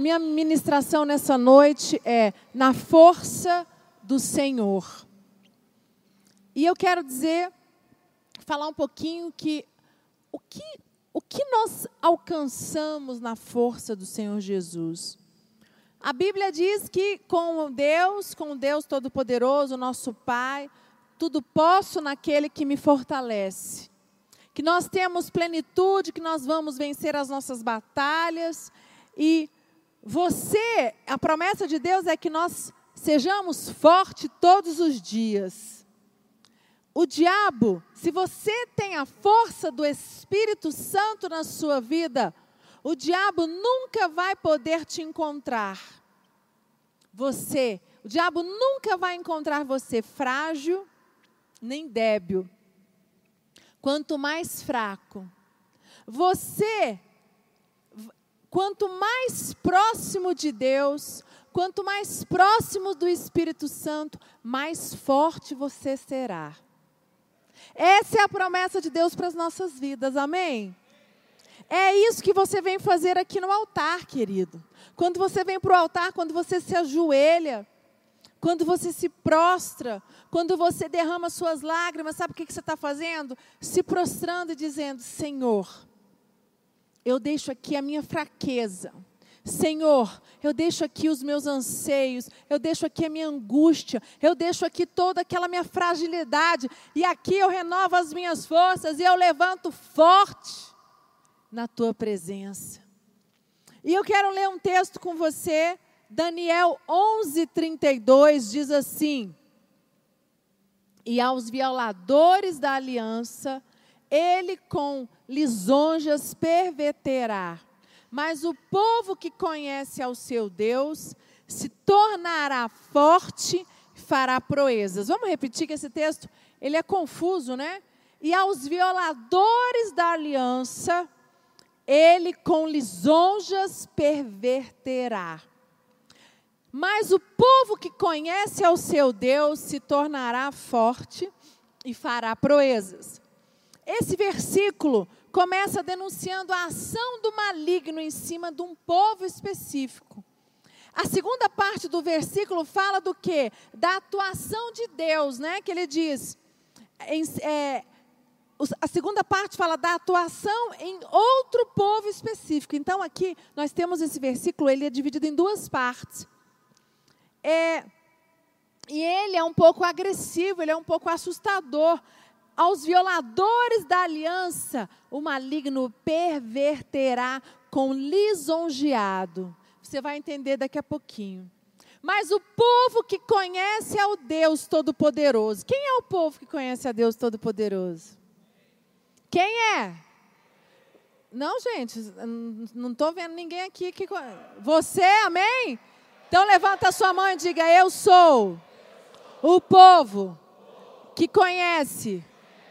minha ministração nessa noite é na força do Senhor. E eu quero dizer, falar um pouquinho que o que, o que nós alcançamos na força do Senhor Jesus. A Bíblia diz que com Deus, com Deus Todo-Poderoso, nosso Pai, tudo posso naquele que me fortalece. Que nós temos plenitude, que nós vamos vencer as nossas batalhas. E você, a promessa de Deus é que nós sejamos fortes todos os dias. O diabo, se você tem a força do Espírito Santo na sua vida, o diabo nunca vai poder te encontrar. Você, o diabo nunca vai encontrar você frágil, nem débil. Quanto mais fraco, você, quanto mais próximo de Deus, quanto mais próximo do Espírito Santo, mais forte você será. Essa é a promessa de Deus para as nossas vidas, amém? É isso que você vem fazer aqui no altar, querido. Quando você vem para o altar, quando você se ajoelha, quando você se prostra, quando você derrama suas lágrimas, sabe o que, que você está fazendo? Se prostrando e dizendo: Senhor, eu deixo aqui a minha fraqueza. Senhor, eu deixo aqui os meus anseios, eu deixo aqui a minha angústia, eu deixo aqui toda aquela minha fragilidade, e aqui eu renovo as minhas forças e eu levanto forte na tua presença. E eu quero ler um texto com você Daniel 11:32 diz assim: E aos violadores da aliança ele com lisonjas perverterá. Mas o povo que conhece ao seu Deus se tornará forte e fará proezas. Vamos repetir que esse texto, ele é confuso, né? E aos violadores da aliança, ele com lisonjas perverterá. Mas o povo que conhece ao seu Deus se tornará forte e fará proezas. Esse versículo começa denunciando a ação do maligno em cima de um povo específico. A segunda parte do versículo fala do que? Da atuação de Deus, né? Que ele diz. Em, é, a segunda parte fala da atuação em outro povo específico. Então, aqui nós temos esse versículo, ele é dividido em duas partes. É, e ele é um pouco agressivo, ele é um pouco assustador. Aos violadores da aliança, o maligno perverterá com lisonjeado. Você vai entender daqui a pouquinho. Mas o povo que conhece ao Deus Todo-Poderoso. Quem é o povo que conhece a Deus Todo-Poderoso? Quem é? Não, gente, não estou vendo ninguém aqui que. Você, amém? Então levanta a sua mão e diga: Eu sou o povo que conhece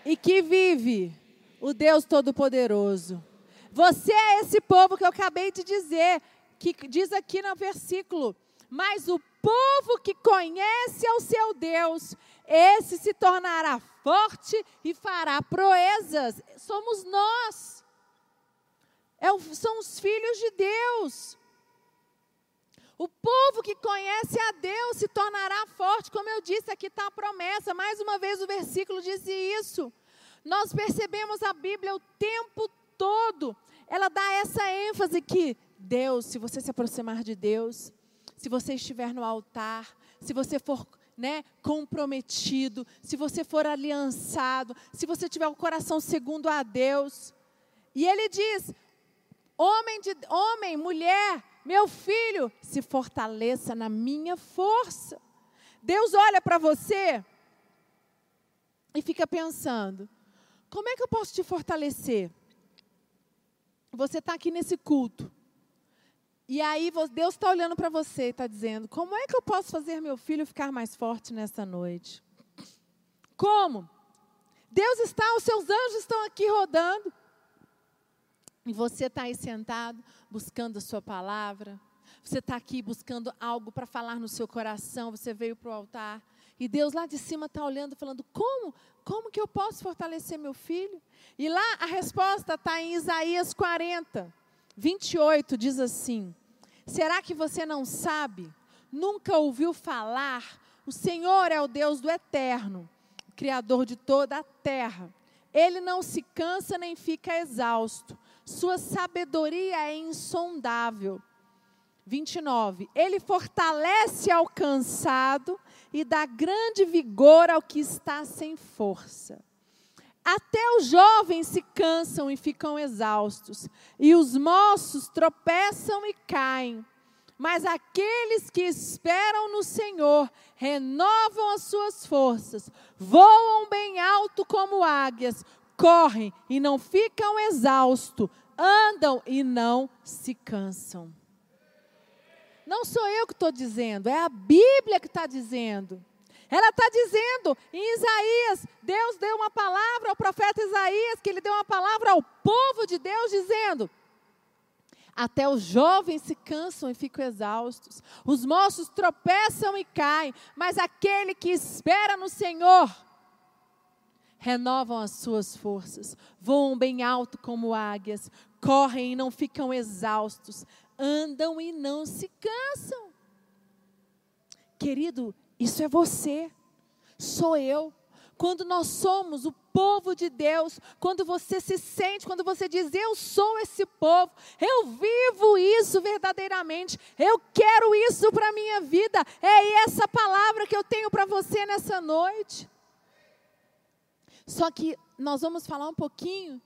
e que vive o Deus Todo-Poderoso. Você é esse povo que eu acabei de dizer, que diz aqui no versículo. Mas o povo que conhece ao seu Deus, esse se tornará forte e fará proezas. Somos nós. É, são os filhos de Deus. O povo que conhece a Deus se tornará forte, como eu disse, aqui está a promessa. Mais uma vez o versículo diz isso. Nós percebemos a Bíblia o tempo todo. Ela dá essa ênfase que Deus, se você se aproximar de Deus, se você estiver no altar, se você for né, comprometido, se você for aliançado, se você tiver o coração segundo a Deus. E ele diz: homem, de, homem, mulher, meu filho, se fortaleça na minha força. Deus olha para você e fica pensando: como é que eu posso te fortalecer? Você está aqui nesse culto. E aí Deus está olhando para você e está dizendo: como é que eu posso fazer meu filho ficar mais forte nessa noite? Como? Deus está, os seus anjos estão aqui rodando. E você está aí sentado, buscando a sua palavra. Você está aqui buscando algo para falar no seu coração. Você veio para o altar. E Deus lá de cima está olhando, falando: como? Como que eu posso fortalecer meu filho? E lá a resposta está em Isaías 40, 28, diz assim: Será que você não sabe? Nunca ouviu falar? O Senhor é o Deus do eterno, Criador de toda a terra. Ele não se cansa nem fica exausto. Sua sabedoria é insondável. 29. Ele fortalece ao cansado e dá grande vigor ao que está sem força. Até os jovens se cansam e ficam exaustos, e os moços tropeçam e caem. Mas aqueles que esperam no Senhor renovam as suas forças, voam bem alto como águias, correm e não ficam exaustos, andam e não se cansam. Não sou eu que estou dizendo, é a Bíblia que está dizendo. Ela está dizendo em Isaías, Deus deu uma palavra ao profeta Isaías, que ele deu uma palavra ao povo de Deus, dizendo: até os jovens se cansam e ficam exaustos, os moços tropeçam e caem, mas aquele que espera no Senhor, renovam as suas forças, voam bem alto como águias, correm e não ficam exaustos, andam e não se cansam. Querido, isso é você, sou eu. Quando nós somos o povo de Deus, quando você se sente, quando você diz, eu sou esse povo, eu vivo isso verdadeiramente, eu quero isso para a minha vida, é essa palavra que eu tenho para você nessa noite. Só que nós vamos falar um pouquinho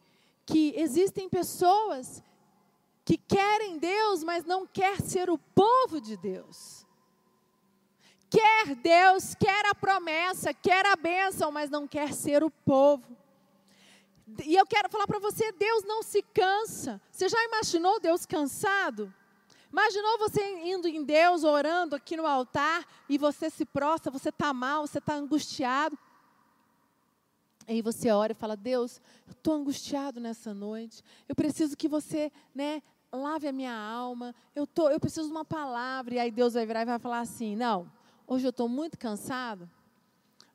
que existem pessoas que querem Deus, mas não quer ser o povo de Deus. Quer Deus, quer a promessa, quer a bênção, mas não quer ser o povo. E eu quero falar para você, Deus não se cansa. Você já imaginou Deus cansado? Imaginou você indo em Deus, orando aqui no altar, e você se prostra, você está mal, você está angustiado. Aí você ora e fala: Deus, eu estou angustiado nessa noite. Eu preciso que você, né, lave a minha alma. Eu tô, eu preciso de uma palavra. E aí Deus vai virar e vai falar assim: Não, hoje eu estou muito cansado.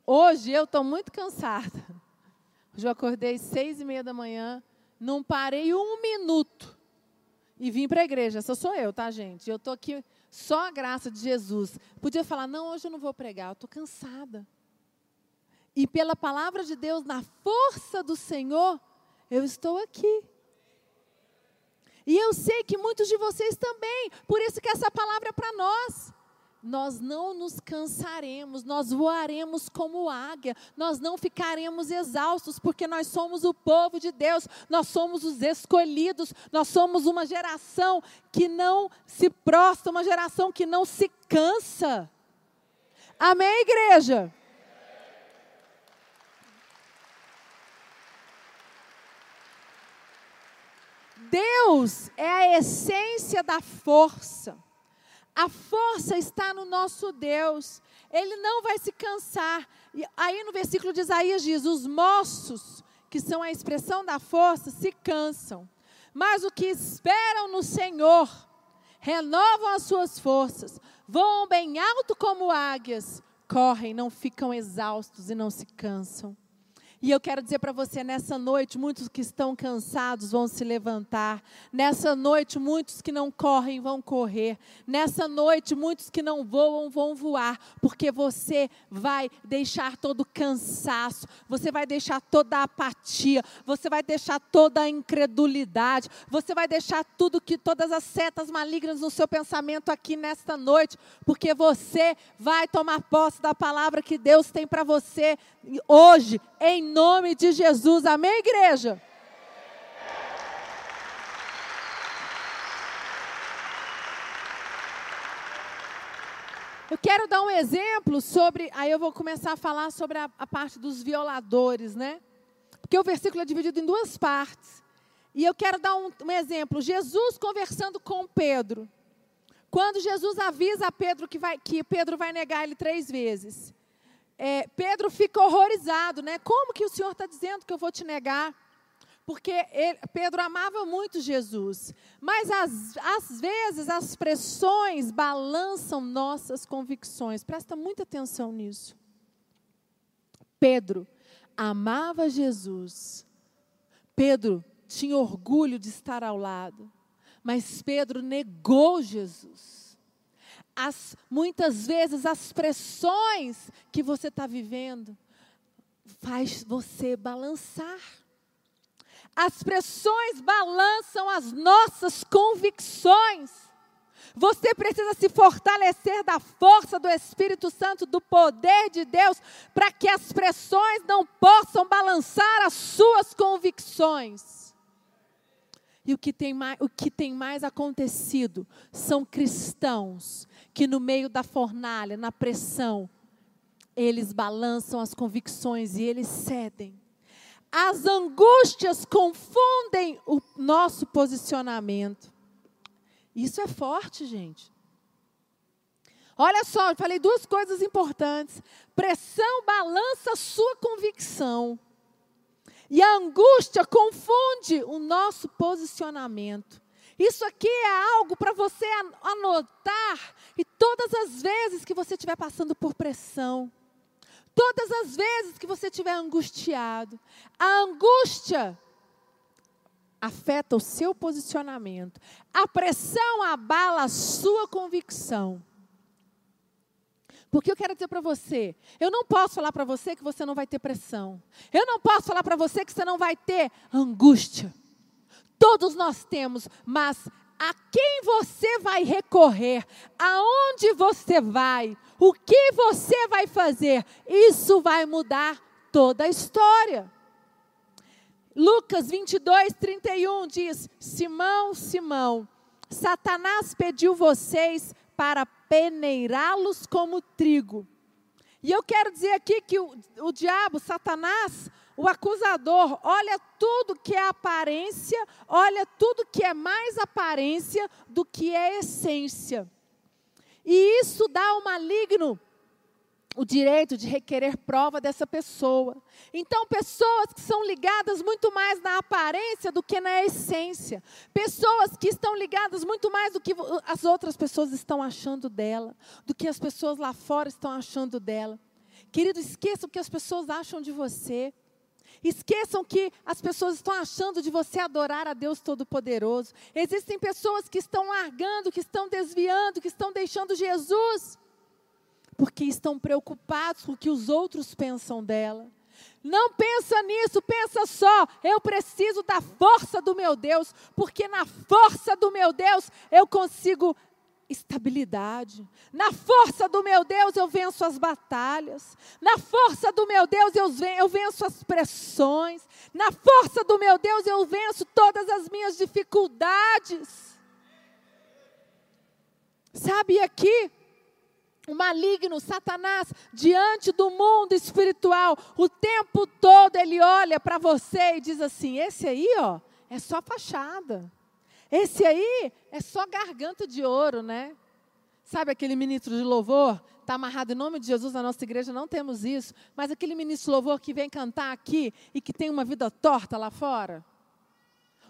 Hoje eu estou muito cansada. Hoje eu acordei seis e meia da manhã, não parei um minuto e vim para a igreja. Essa sou eu, tá, gente? Eu estou aqui só a graça de Jesus. Podia falar: Não, hoje eu não vou pregar. Eu estou cansada. E pela palavra de Deus, na força do Senhor, eu estou aqui. E eu sei que muitos de vocês também, por isso que essa palavra é para nós. Nós não nos cansaremos, nós voaremos como águia, nós não ficaremos exaustos, porque nós somos o povo de Deus, nós somos os escolhidos, nós somos uma geração que não se prostra, uma geração que não se cansa. Amém, igreja? Deus é a essência da força. A força está no nosso Deus. Ele não vai se cansar. E aí no versículo de Isaías diz: os moços, que são a expressão da força, se cansam. Mas o que esperam no Senhor, renovam as suas forças, voam bem alto como águias, correm, não ficam exaustos e não se cansam. E eu quero dizer para você, nessa noite, muitos que estão cansados vão se levantar. Nessa noite, muitos que não correm vão correr. Nessa noite, muitos que não voam vão voar. Porque você vai deixar todo cansaço, você vai deixar toda apatia, você vai deixar toda a incredulidade, você vai deixar tudo que, todas as setas malignas no seu pensamento aqui nesta noite. Porque você vai tomar posse da palavra que Deus tem para você hoje, em nome de Jesus. Amém, igreja? Eu quero dar um exemplo sobre. Aí eu vou começar a falar sobre a, a, parte dos violadores, né? Porque o versículo é dividido em duas partes. E eu quero dar um, um exemplo. Jesus conversando com Pedro. Quando Jesus avisa a Pedro que, vai, que Pedro vai negar ele três vezes é, Pedro fica horrorizado, né? Como que o Senhor está dizendo que eu vou te negar? Porque ele, Pedro amava muito Jesus, mas às, às vezes as pressões balançam nossas convicções. Presta muita atenção nisso. Pedro amava Jesus. Pedro tinha orgulho de estar ao lado. Mas Pedro negou Jesus. As, muitas vezes as pressões que você está vivendo faz você balançar. As pressões balançam as nossas convicções. Você precisa se fortalecer da força do Espírito Santo, do poder de Deus, para que as pressões não possam balançar as suas convicções. E o que, tem mais, o que tem mais acontecido são cristãos que, no meio da fornalha, na pressão, eles balançam as convicções e eles cedem. As angústias confundem o nosso posicionamento. Isso é forte, gente. Olha só, eu falei duas coisas importantes. Pressão balança a sua convicção. E a angústia confunde o nosso posicionamento. Isso aqui é algo para você anotar e todas as vezes que você estiver passando por pressão, Todas as vezes que você estiver angustiado, a angústia afeta o seu posicionamento. A pressão abala a sua convicção. Porque eu quero dizer para você, eu não posso falar para você que você não vai ter pressão. Eu não posso falar para você que você não vai ter angústia. Todos nós temos, mas a quem você vai recorrer, aonde você vai, o que você vai fazer, isso vai mudar toda a história. Lucas 22, 31 diz: Simão, Simão, Satanás pediu vocês para peneirá-los como trigo. E eu quero dizer aqui que o, o diabo, Satanás, o acusador olha tudo que é aparência, olha tudo que é mais aparência do que é essência. E isso dá ao maligno o direito de requerer prova dessa pessoa. Então, pessoas que são ligadas muito mais na aparência do que na essência. Pessoas que estão ligadas muito mais do que as outras pessoas estão achando dela, do que as pessoas lá fora estão achando dela. Querido, esqueça o que as pessoas acham de você. Esqueçam que as pessoas estão achando de você adorar a Deus Todo-Poderoso. Existem pessoas que estão largando, que estão desviando, que estão deixando Jesus, porque estão preocupados com o que os outros pensam dela. Não pensa nisso, pensa só, eu preciso da força do meu Deus, porque na força do meu Deus eu consigo estabilidade. Na força do meu Deus eu venço as batalhas. Na força do meu Deus eu venço as pressões. Na força do meu Deus eu venço todas as minhas dificuldades. Sabe aqui? O maligno, Satanás, diante do mundo espiritual, o tempo todo ele olha para você e diz assim: esse aí, ó, é só fachada. Esse aí é só garganta de ouro, né? Sabe aquele ministro de louvor? Está amarrado em nome de Jesus na nossa igreja, não temos isso. Mas aquele ministro de louvor que vem cantar aqui e que tem uma vida torta lá fora.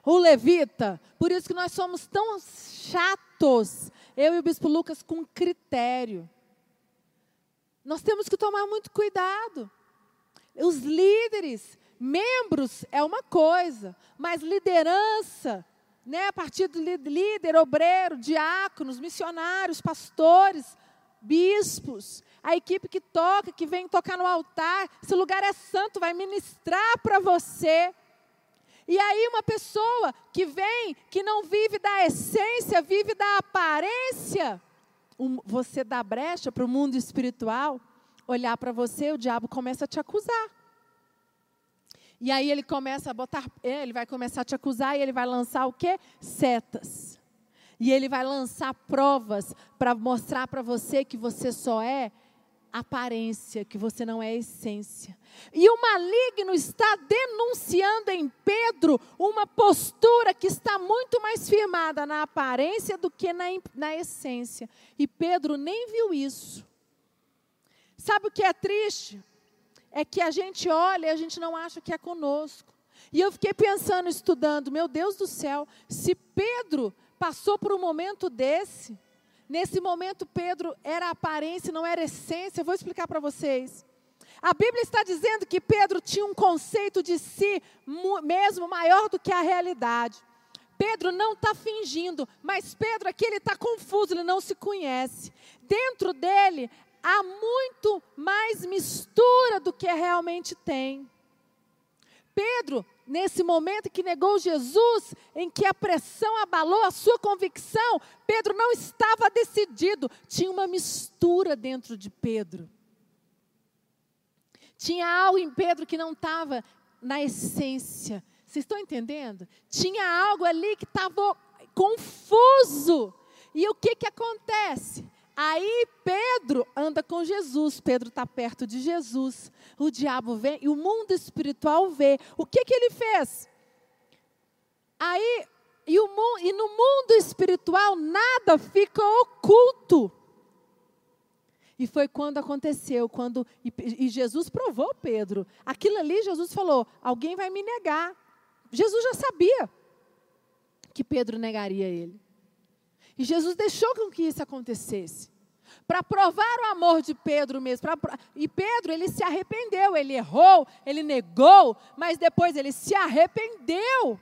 O levita. Por isso que nós somos tão chatos, eu e o bispo Lucas, com critério. Nós temos que tomar muito cuidado. Os líderes, membros é uma coisa, mas liderança né, a partir do líder, obreiro, diáconos, missionários, pastores, bispos, a equipe que toca, que vem tocar no altar, esse lugar é santo, vai ministrar para você. E aí uma pessoa que vem, que não vive da essência, vive da aparência, você dá brecha para o mundo espiritual, olhar para você, o diabo começa a te acusar. E aí ele começa a botar, é, ele vai começar a te acusar e ele vai lançar o quê? Setas. E ele vai lançar provas para mostrar para você que você só é aparência, que você não é essência. E o maligno está denunciando em Pedro uma postura que está muito mais firmada na aparência do que na, na essência. E Pedro nem viu isso. Sabe o que é triste? É que a gente olha e a gente não acha que é conosco. E eu fiquei pensando, estudando, meu Deus do céu, se Pedro passou por um momento desse, nesse momento Pedro era aparência, não era essência, eu vou explicar para vocês. A Bíblia está dizendo que Pedro tinha um conceito de si mesmo maior do que a realidade. Pedro não está fingindo, mas Pedro aqui ele está confuso, ele não se conhece. Dentro dele há muito mais mistura do que realmente tem. Pedro, nesse momento que negou Jesus, em que a pressão abalou a sua convicção, Pedro não estava decidido, tinha uma mistura dentro de Pedro. Tinha algo em Pedro que não estava na essência. Vocês estão entendendo? Tinha algo ali que estava confuso. E o que, que acontece? Aí Pedro anda com Jesus, Pedro está perto de Jesus. O diabo vem e o mundo espiritual vê. O que, que ele fez? Aí, e, o, e no mundo espiritual nada fica oculto. E foi quando aconteceu, quando e, e, Jesus provou Pedro. Aquilo ali, Jesus falou: alguém vai me negar. Jesus já sabia que Pedro negaria ele. E Jesus deixou com que isso acontecesse. Para provar o amor de Pedro mesmo. Pra, e Pedro, ele se arrependeu, ele errou, ele negou, mas depois ele se arrependeu.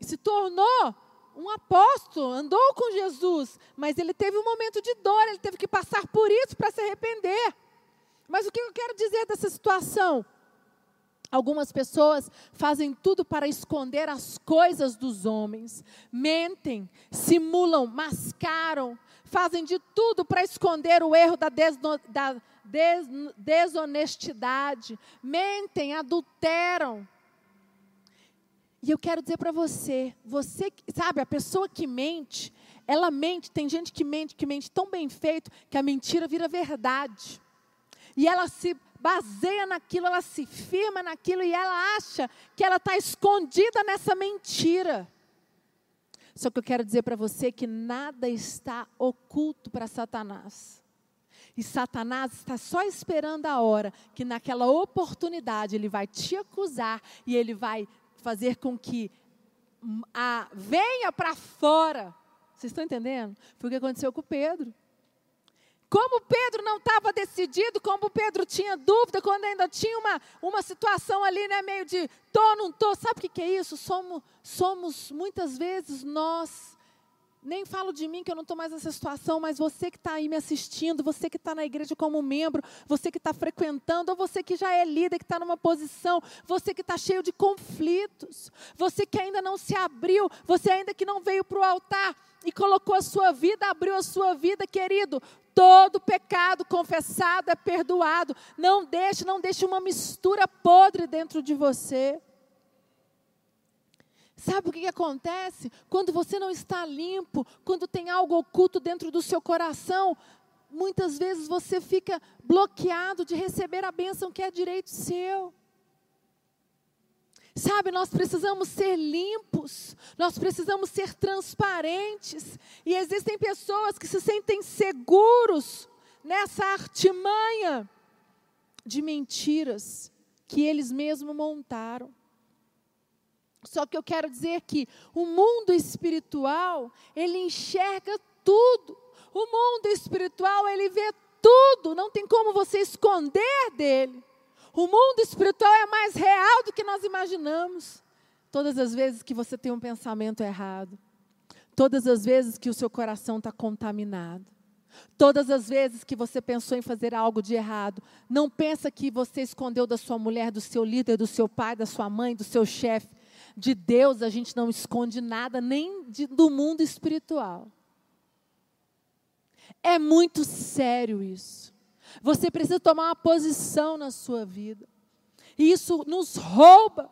E se tornou um apóstolo, andou com Jesus, mas ele teve um momento de dor, ele teve que passar por isso para se arrepender. Mas o que eu quero dizer dessa situação? Algumas pessoas fazem tudo para esconder as coisas dos homens, mentem, simulam, mascaram, fazem de tudo para esconder o erro da, desno, da des, desonestidade, mentem, adulteram. E eu quero dizer para você, você, sabe, a pessoa que mente, ela mente, tem gente que mente, que mente tão bem feito que a mentira vira verdade. E ela se baseia naquilo, ela se firma naquilo e ela acha que ela está escondida nessa mentira. Só que eu quero dizer para você que nada está oculto para Satanás. E Satanás está só esperando a hora que naquela oportunidade ele vai te acusar e ele vai fazer com que a, venha para fora. Vocês estão entendendo? Foi o que aconteceu com Pedro. Como Pedro não estava decidido, como Pedro tinha dúvida, quando ainda tinha uma, uma situação ali, né, meio de tô, não tô, sabe o que, que é isso? Somos, somos muitas vezes nós, nem falo de mim que eu não estou mais nessa situação, mas você que está aí me assistindo, você que está na igreja como membro, você que está frequentando, ou você que já é líder, que está numa posição, você que está cheio de conflitos, você que ainda não se abriu, você ainda que não veio para o altar e colocou a sua vida, abriu a sua vida, querido, Todo pecado confessado é perdoado. Não deixe, não deixe uma mistura podre dentro de você. Sabe o que, que, acontece? Quando você não está limpo, quando tem algo oculto dentro do seu coração, muitas vezes você fica bloqueado de receber a bênção que é direito seu. Sabe, nós precisamos ser limpos, nós precisamos ser transparentes. E existem pessoas que se sentem seguros nessa artimanha de mentiras que eles mesmos montaram. Só que eu quero dizer que o mundo espiritual, ele enxerga tudo. O mundo espiritual, ele vê tudo, não tem como você esconder dele. O mundo espiritual é mais real do que nós imaginamos. Todas as vezes que você tem um pensamento errado, todas as vezes que o seu coração está contaminado, todas as vezes que você pensou em fazer algo de errado, não pensa que você escondeu da sua mulher, do seu líder, do seu pai, da sua mãe, do seu chefe. De Deus a gente não esconde nada, nem de, do mundo espiritual. É muito sério isso. Você precisa tomar uma posição na sua vida. E isso nos rouba.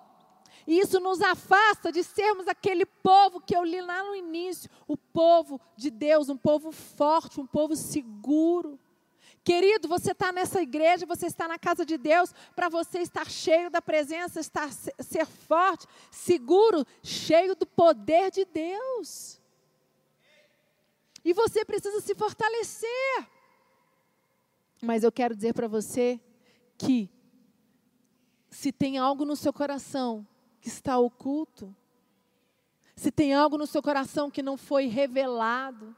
E isso nos afasta de sermos aquele povo que eu li lá no início, o povo de Deus, um povo forte, um povo seguro. Querido, você está nessa igreja, você está na casa de Deus, para você estar cheio da presença, estar ser forte, seguro, cheio do poder de Deus. E você precisa se fortalecer. Mas eu quero dizer para você que se tem algo no seu coração que está oculto, se tem algo no seu coração que não foi revelado,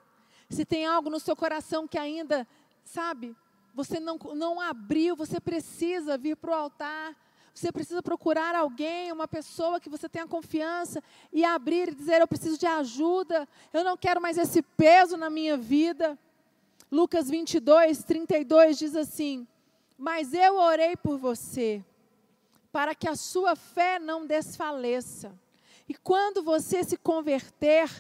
se tem algo no seu coração que ainda, sabe, você não, não abriu, você precisa vir para o altar, Você precisa procurar alguém, uma pessoa que você tenha confiança e abrir e dizer: Eu preciso de ajuda, eu não quero mais esse peso na minha vida. Lucas 22, 32 diz assim: Mas eu orei por você, para que a sua fé não desfaleça. E quando você se converter,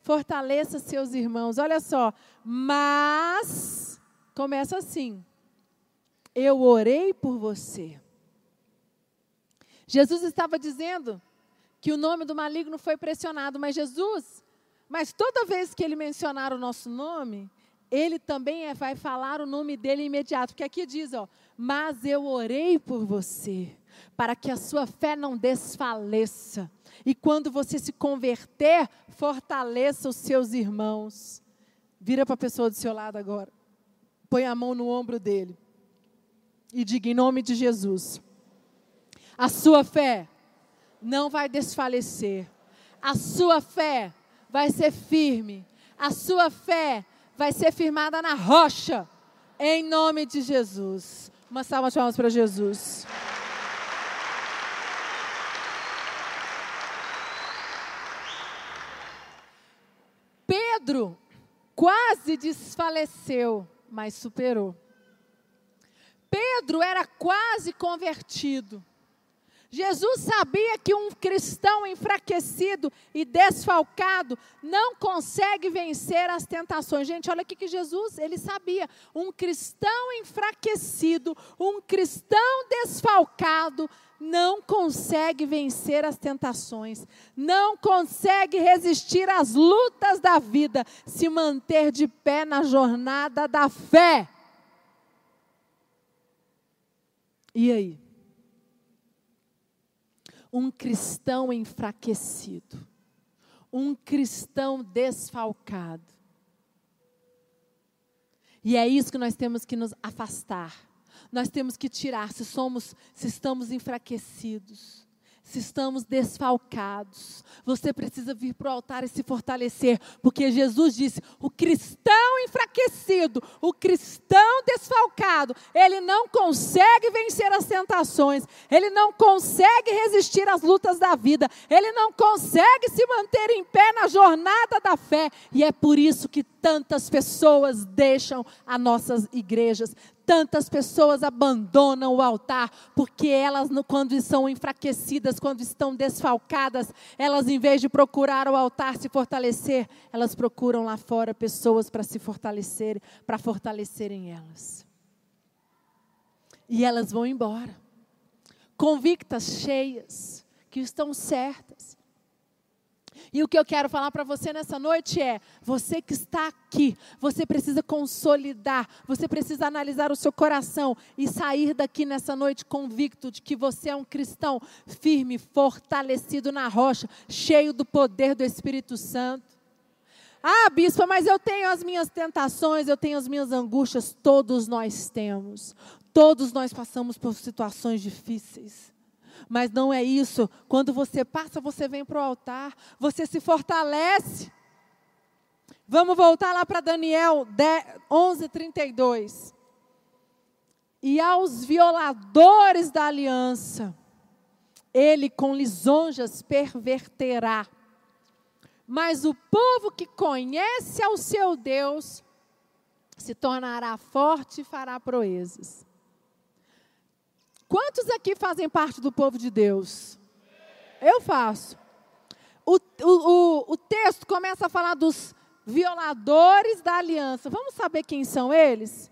fortaleça seus irmãos. Olha só, mas começa assim: Eu orei por você. Jesus estava dizendo que o nome do maligno foi pressionado, mas Jesus, mas toda vez que ele mencionar o nosso nome, ele também é, vai falar o nome dele imediato, porque aqui diz, ó, mas eu orei por você, para que a sua fé não desfaleça. E quando você se converter, fortaleça os seus irmãos. Vira para a pessoa do seu lado agora. Põe a mão no ombro dele. E diga em nome de Jesus: a sua fé não vai desfalecer. A sua fé vai ser firme. A sua fé vai ser firmada na rocha. Em nome de Jesus. Uma salva de palmas para Jesus. Pedro quase desfaleceu, mas superou. Pedro era quase convertido. Jesus sabia que um cristão enfraquecido e desfalcado não consegue vencer as tentações. Gente, olha aqui que Jesus, ele sabia. Um cristão enfraquecido, um cristão desfalcado, não consegue vencer as tentações, não consegue resistir às lutas da vida, se manter de pé na jornada da fé. E aí? Um cristão enfraquecido, um cristão desfalcado. E é isso que nós temos que nos afastar. Nós temos que tirar se somos, se estamos enfraquecidos se estamos desfalcados, você precisa vir para o altar e se fortalecer, porque Jesus disse: o cristão enfraquecido, o cristão desfalcado, ele não consegue vencer as tentações, ele não consegue resistir às lutas da vida, ele não consegue se manter em pé na jornada da fé, e é por isso que tantas pessoas deixam as nossas igrejas, Tantas pessoas abandonam o altar porque elas, quando são enfraquecidas, quando estão desfalcadas, elas, em vez de procurar o altar se fortalecer, elas procuram lá fora pessoas para se fortalecer, para fortalecerem elas. E elas vão embora, convictas, cheias, que estão certas, e o que eu quero falar para você nessa noite é: você que está aqui, você precisa consolidar, você precisa analisar o seu coração e sair daqui nessa noite convicto de que você é um cristão firme, fortalecido na rocha, cheio do poder do Espírito Santo. Ah, bispa, mas eu tenho as minhas tentações, eu tenho as minhas angústias, todos nós temos. Todos nós passamos por situações difíceis. Mas não é isso. Quando você passa, você vem para o altar, você se fortalece. Vamos voltar lá para Daniel 11, 32. E aos violadores da aliança, ele com lisonjas perverterá. Mas o povo que conhece ao seu Deus se tornará forte e fará proezas. Quantos aqui fazem parte do povo de Deus? Eu faço. O, o, o, texto começa a falar dos violadores da aliança. Vamos saber quem são eles?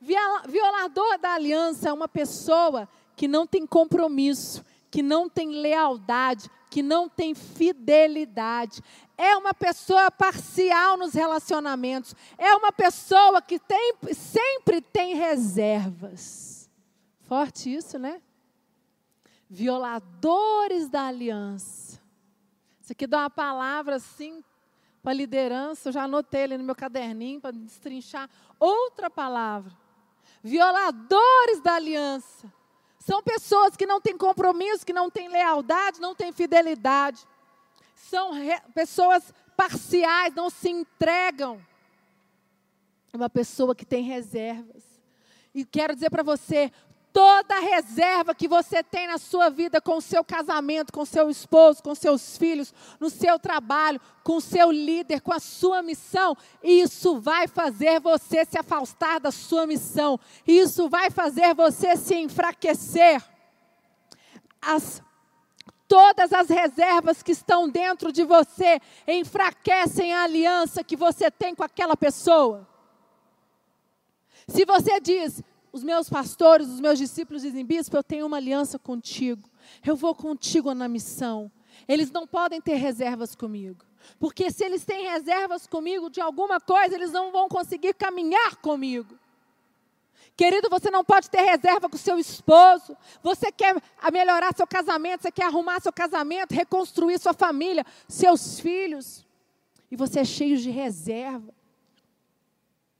Violador da aliança é uma pessoa que não tem compromisso, que não tem lealdade, que não tem fidelidade. É uma pessoa parcial nos relacionamentos. É uma pessoa que tem, sempre tem reservas. Forte isso, né? Violadores da aliança. Isso aqui dá uma palavra assim para liderança. Eu já anotei ali no meu caderninho para destrinchar outra palavra. Violadores da aliança. São pessoas que não têm compromisso, que não têm lealdade, não têm fidelidade. São pessoas parciais, não se entregam. Uma pessoa que tem reservas. E quero dizer para você: toda reserva que você tem na sua vida com o seu casamento, com seu esposo, com seus filhos, no seu trabalho, com o seu líder, com a sua missão, isso vai fazer você se afastar da sua missão. Isso vai fazer você se enfraquecer. As todas as reservas que estão dentro de você enfraquecem a aliança que você tem com aquela pessoa. Se você diz, os meus pastores, os meus discípulos dizem, bispo, eu tenho uma aliança contigo, eu vou contigo na missão. Eles não podem ter reservas comigo. Porque se eles têm reservas comigo de alguma coisa, eles não vão conseguir caminhar comigo. Querido, você não pode ter reserva com seu esposo. Você quer melhorar seu casamento, você quer arrumar seu casamento, reconstruir sua família, seus filhos. E você é cheio de reserva.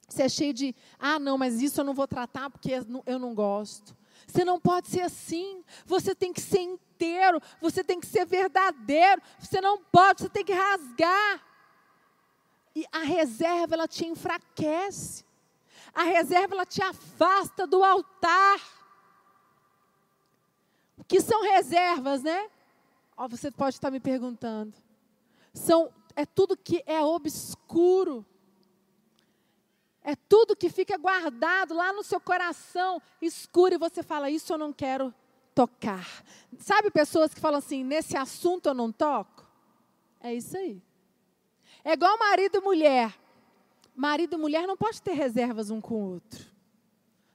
Você é cheio de, ah, não, mas isso eu não vou tratar porque eu não gosto. Você não pode ser assim. Você tem que ser inteiro. Você tem que ser verdadeiro. Você não pode, você tem que rasgar. E a reserva, ela te enfraquece. A reserva ela te afasta do altar. O que são reservas, né? Oh, você pode estar me perguntando. São é tudo que é obscuro. É tudo que fica guardado lá no seu coração, escuro, e você fala: Isso eu não quero tocar. Sabe pessoas que falam assim: Nesse assunto eu não toco? É isso aí. É igual marido e mulher marido e mulher não pode ter reservas um com o outro.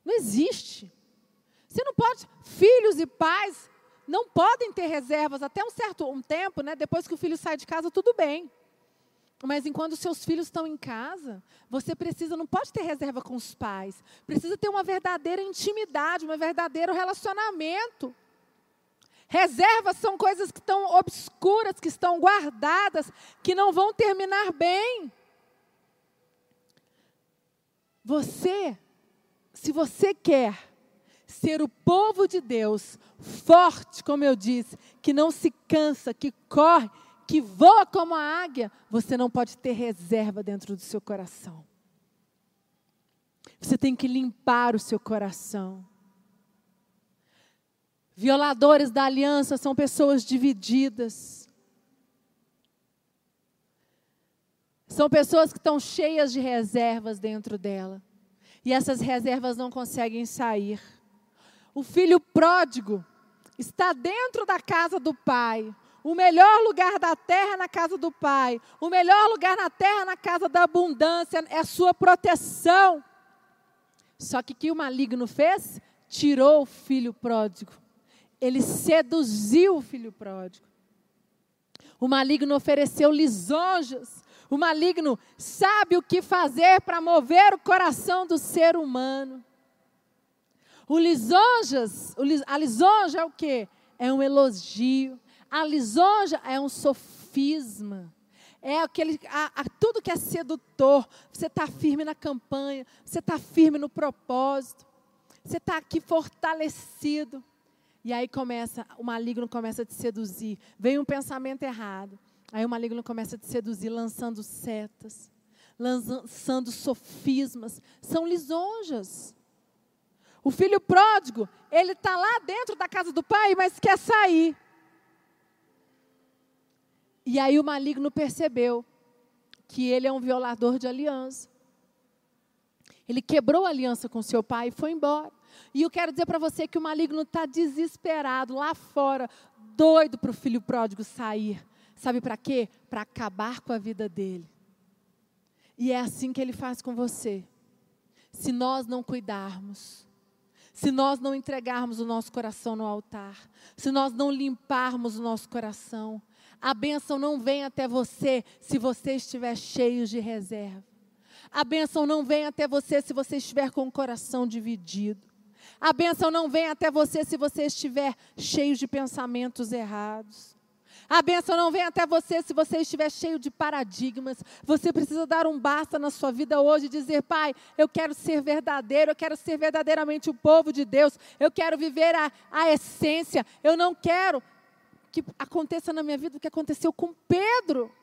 Não existe. Você não pode, filhos e pais não podem ter reservas até um certo um tempo, né? Depois que o filho sai de casa, tudo bem. Mas enquanto seus filhos estão em casa, você precisa, não pode ter reserva com os pais. Precisa ter uma verdadeira intimidade, um verdadeiro relacionamento. Reservas são coisas que estão obscuras, que estão guardadas, que não vão terminar bem. Você, se você quer ser o povo de Deus, forte, como eu disse, que não se cansa, que corre, que voa como a águia, você não pode ter reserva dentro do seu coração. Você tem que limpar o seu coração. Violadores da aliança são pessoas divididas. São pessoas que estão cheias de reservas dentro dela. E essas reservas não conseguem sair. O filho pródigo está dentro da casa do pai. O melhor lugar da terra na casa do pai. O melhor lugar na terra na casa da abundância é a sua proteção. Só que o que o maligno fez? Tirou o filho pródigo. Ele seduziu o filho pródigo. O maligno ofereceu lisonjas o maligno sabe o que fazer para mover o coração do ser humano. O lisonjas, a lisonja é o quê? É um elogio. A lisonja é um sofisma. É aquele, a, a, tudo que é sedutor. Você está firme na campanha, você está firme no propósito, você está aqui fortalecido. E aí começa, o maligno começa a te seduzir. Vem um pensamento errado. Aí o maligno começa a te seduzir, lançando setas, lançando sofismas. São lisonjas. O filho pródigo, ele está lá dentro da casa do pai, mas quer sair. E aí o maligno percebeu que ele é um violador de aliança. Ele quebrou a aliança com seu pai e foi embora. E eu quero dizer para você que o maligno está desesperado lá fora, doido para o filho pródigo sair. Sabe para quê? Para acabar com a vida dele. E é assim que ele faz com você. Se nós não cuidarmos, se nós não entregarmos o nosso coração no altar, se nós não limparmos o nosso coração, a bênção não vem até você se você estiver cheio de reserva. A bênção não vem até você se você estiver com o coração dividido. A bênção não vem até você se você estiver cheio de pensamentos errados. A bênção não vem até você se você estiver cheio de paradigmas. Você precisa dar um basta na sua vida hoje e dizer: Pai, eu quero ser verdadeiro, eu quero ser verdadeiramente o povo de Deus, eu quero viver a, a essência. Eu não quero que aconteça na minha vida o que aconteceu com Pedro.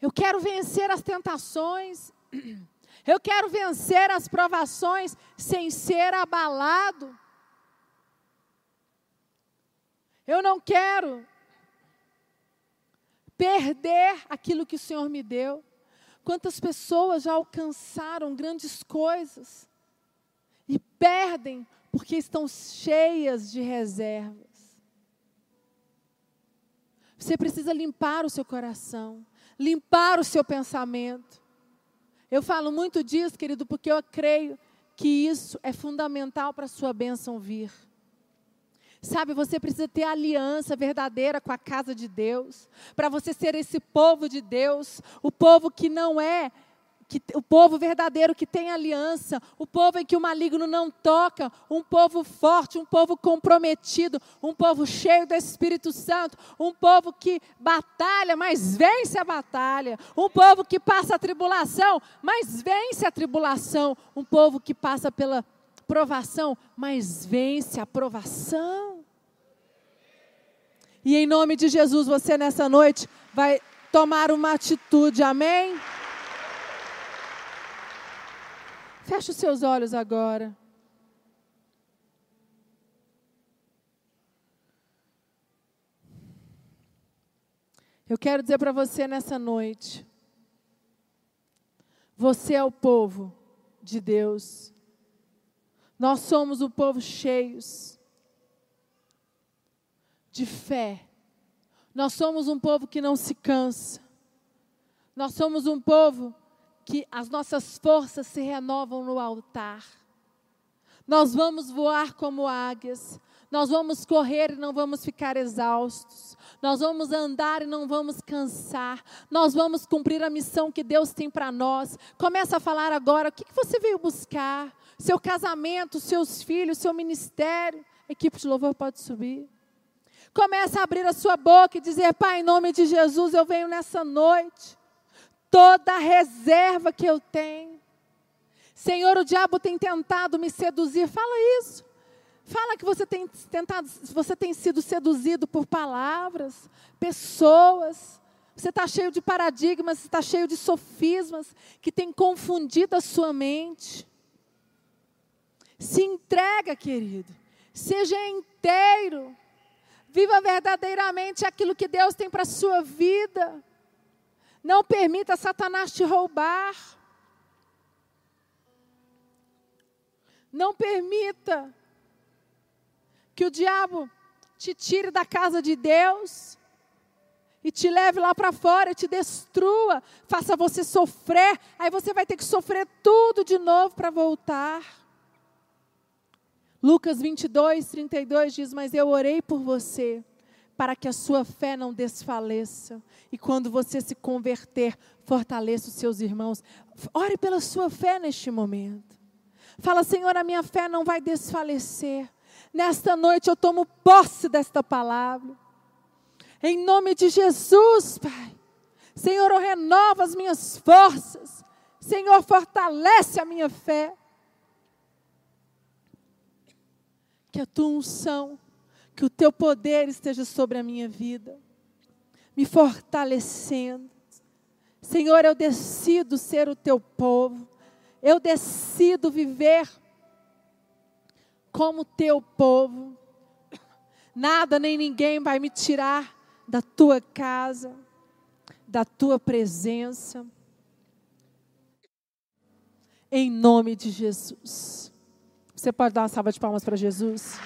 Eu quero vencer as tentações. Eu quero vencer as provações sem ser abalado. Eu não quero perder aquilo que o Senhor me deu. Quantas pessoas já alcançaram grandes coisas e perdem porque estão cheias de reservas. Você precisa limpar o seu coração, limpar o seu pensamento. Eu falo muito disso, querido, porque eu creio que isso é fundamental para a sua bênção vir. Sabe, você precisa ter aliança verdadeira com a casa de Deus, para você ser esse povo de Deus, o povo que não é que, o povo verdadeiro que tem aliança, o povo em que o maligno não toca, um povo forte, um povo comprometido, um povo cheio do Espírito Santo, um povo que batalha, mas vence a batalha, um povo que passa a tribulação, mas vence a tribulação, um povo que passa pela provação, mas vence a provação. E em nome de Jesus, você nessa noite vai tomar uma atitude, amém? Feche os seus olhos agora. Eu quero dizer para você nessa noite: você é o povo de Deus. Nós somos o povo cheios de fé. Nós somos um povo que não se cansa. Nós somos um povo que as nossas forças se renovam no altar. Nós vamos voar como águias, nós vamos correr e não vamos ficar exaustos, nós vamos andar e não vamos cansar, nós vamos cumprir a missão que Deus tem para nós. Começa a falar agora: o que, você veio buscar? Seu casamento, seus filhos, seu ministério. A equipe de louvor pode subir. Começa a abrir a sua boca e dizer: Pai, em nome de Jesus, eu venho nessa noite toda a reserva que eu tenho. Senhor, o diabo tem tentado me seduzir. Fala isso. Fala que você tem tentado, você tem sido seduzido por palavras, pessoas. Você está cheio de paradigmas, está cheio de sofismas que tem confundido a sua mente. Se entrega, querido. Seja inteiro. Viva verdadeiramente aquilo que Deus tem para a sua vida. Não permita Satanás te roubar. Não permita que o diabo te tire da casa de Deus e te leve lá para fora e te destrua, faça você sofrer, aí você vai ter que sofrer tudo de novo para voltar. Lucas 22, 32 diz: Mas eu orei por você para que a sua fé não desfaleça. E quando você se converter, fortaleça os seus irmãos. Ore pela sua fé neste momento. Fala, Senhor, a minha fé não vai desfalecer. Nesta noite eu tomo posse desta palavra. Em nome de Jesus, Pai. Senhor, eu renovo as minhas forças. Senhor, fortalece a minha fé. Que a tua unção que o teu poder esteja sobre a minha vida, me fortalecendo. Senhor, eu decido ser o teu povo, eu decido viver como teu povo. Nada nem ninguém vai me tirar da tua casa, da tua presença. Em nome de Jesus. Você pode dar uma salva de palmas para Jesus?